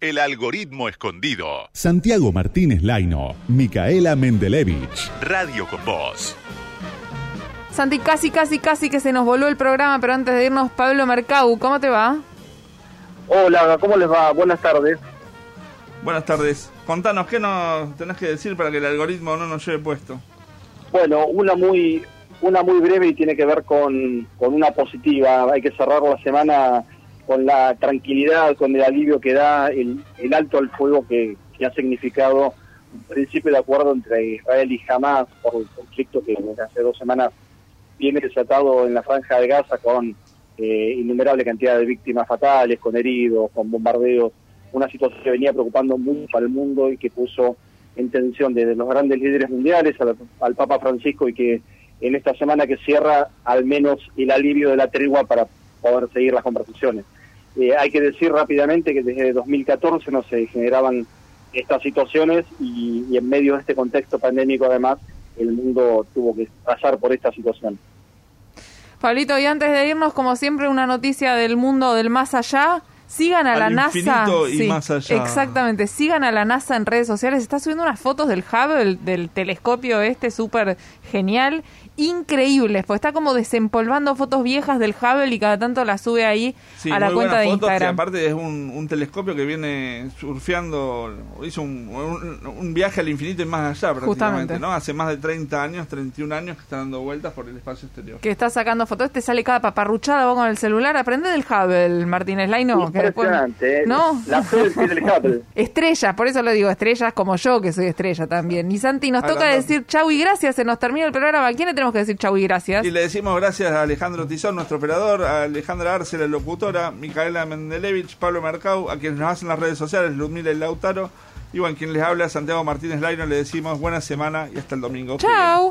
El algoritmo escondido. Santiago Martínez Laino, Micaela Mendelevich. Radio con Voz. Santi, casi, casi, casi que se nos voló el programa, pero antes de irnos, Pablo Mercau, ¿cómo te va? Hola, ¿cómo les va? Buenas tardes. Buenas tardes. Contanos, ¿qué nos tenés que decir para que el algoritmo no nos lleve puesto? Bueno, una muy una muy breve y tiene que ver con, con una positiva. Hay que cerrar la semana con la tranquilidad, con el alivio que da el, el alto al fuego que, ha significado un principio de acuerdo entre Israel y Hamas por el conflicto que desde hace dos semanas viene desatado en la franja de Gaza con eh, innumerable cantidad de víctimas fatales, con heridos, con bombardeos, una situación que venía preocupando mucho al mundo y que puso en tensión desde los grandes líderes mundiales al, al Papa Francisco y que en esta semana que cierra al menos el alivio de la tregua para poder seguir las conversaciones. Eh, hay que decir rápidamente que desde 2014 no se generaban estas situaciones y, y, en medio de este contexto pandémico además el mundo tuvo que pasar por esta situación. Pablito, y antes de irnos, como siempre, una noticia del mundo del más allá. Sigan a Al la NASA. infinito y Sí, más allá. Exactamente, sigan a la NASA en redes sociales. Está subiendo unas fotos del Hubble, del telescopio este súper genial, increíbles, porque está como desempolvando fotos viejas del Hubble y cada tanto las sube ahí Sí, a la cuenta de Instagram. aparte es un, un telescopio que viene surfeando, hizo un, un- un viaje al infinito y más allá prácticamente, Justamente. ¿no? Hace más de 30 años, 31 años que está dando vueltas por el espacio exterior. Que está sacando fotos, te sale cada paparruchada vos con el celular. Aprende del Hubble, Martínez Laino. Impresionante, ¿eh? ¿No? La selfie del Hubble. Estrellas, por eso lo digo, estrellas como yo, que soy estrella también. Y Santi, nos toca Hablando- decir chau y gracias, se nos termina el programa. ¿A quién le tenemos que decir chau y gracias? Y le decimos gracias a Alejandro Tizón, nuestro operador, a Alejandra Arce, la locutora, Micaela Mendelevich, Pablo Mercau, a quienes nos hacen las redes sociales, Ludmila y Lautaro, y bueno, quien les habla, Santiago Martínez Laino, le decimos buena semana y hasta el domingo. Chau.